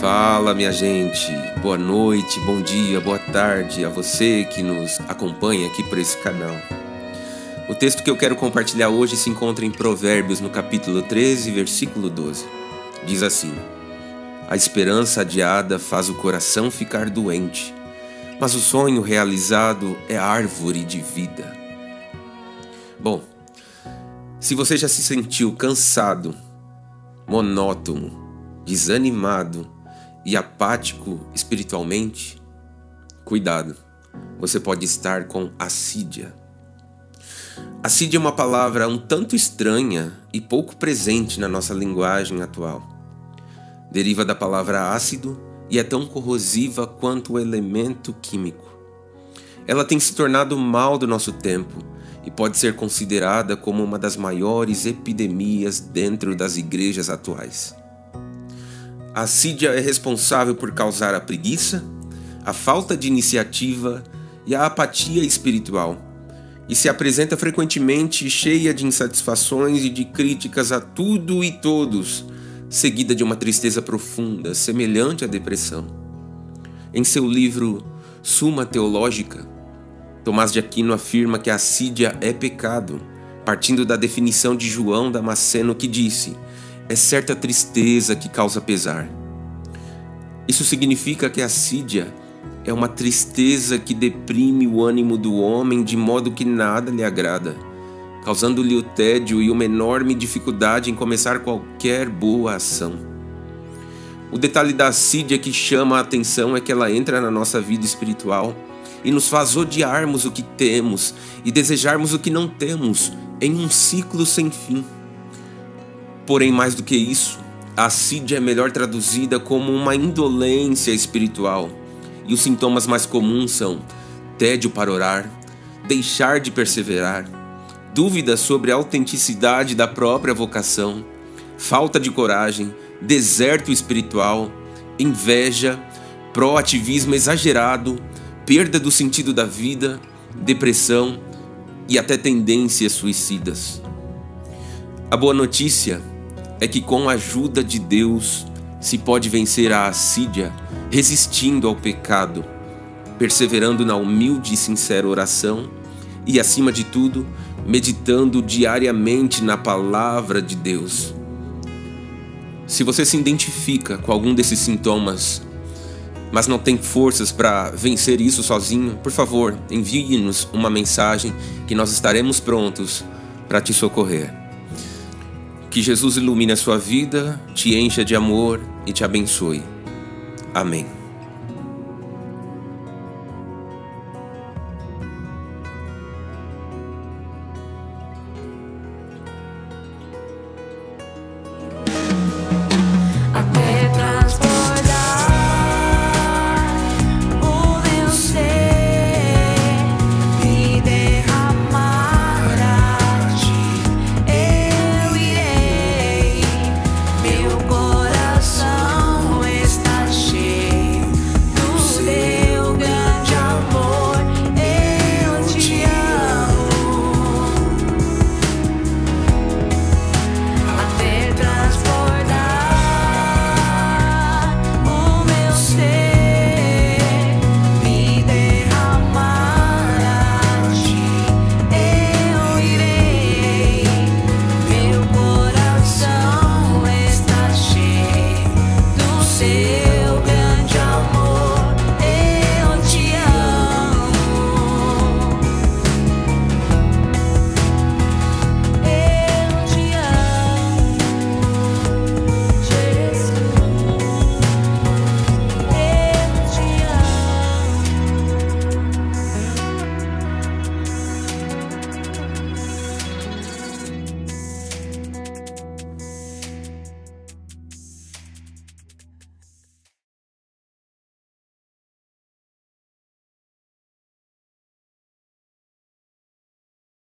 Fala, minha gente. Boa noite, bom dia, boa tarde a você que nos acompanha aqui por esse canal. O texto que eu quero compartilhar hoje se encontra em Provérbios, no capítulo 13, versículo 12. Diz assim: A esperança adiada faz o coração ficar doente, mas o sonho realizado é árvore de vida. Bom, se você já se sentiu cansado, monótono, desanimado, e apático espiritualmente, cuidado, você pode estar com assídia. Assídia é uma palavra um tanto estranha e pouco presente na nossa linguagem atual. Deriva da palavra ácido e é tão corrosiva quanto o elemento químico. Ela tem se tornado mal do nosso tempo e pode ser considerada como uma das maiores epidemias dentro das igrejas atuais. A assídia é responsável por causar a preguiça, a falta de iniciativa e a apatia espiritual, e se apresenta frequentemente cheia de insatisfações e de críticas a tudo e todos, seguida de uma tristeza profunda, semelhante à depressão. Em seu livro Suma Teológica, Tomás de Aquino afirma que a assídia é pecado, partindo da definição de João Damasceno que disse: é certa tristeza que causa pesar. Isso significa que a sídia é uma tristeza que deprime o ânimo do homem de modo que nada lhe agrada, causando-lhe o tédio e uma enorme dificuldade em começar qualquer boa ação. O detalhe da assídia que chama a atenção é que ela entra na nossa vida espiritual e nos faz odiarmos o que temos e desejarmos o que não temos em um ciclo sem fim. Porém, mais do que isso, a assídia é melhor traduzida como uma indolência espiritual, e os sintomas mais comuns são tédio para orar, deixar de perseverar, dúvidas sobre a autenticidade da própria vocação, falta de coragem, deserto espiritual, inveja, proativismo exagerado, perda do sentido da vida, depressão e até tendências suicidas. A boa notícia é que com a ajuda de Deus se pode vencer a assídia resistindo ao pecado, perseverando na humilde e sincera oração e, acima de tudo, meditando diariamente na palavra de Deus. Se você se identifica com algum desses sintomas, mas não tem forças para vencer isso sozinho, por favor, envie-nos uma mensagem que nós estaremos prontos para te socorrer. Que Jesus ilumine a sua vida, te encha de amor e te abençoe. Amém.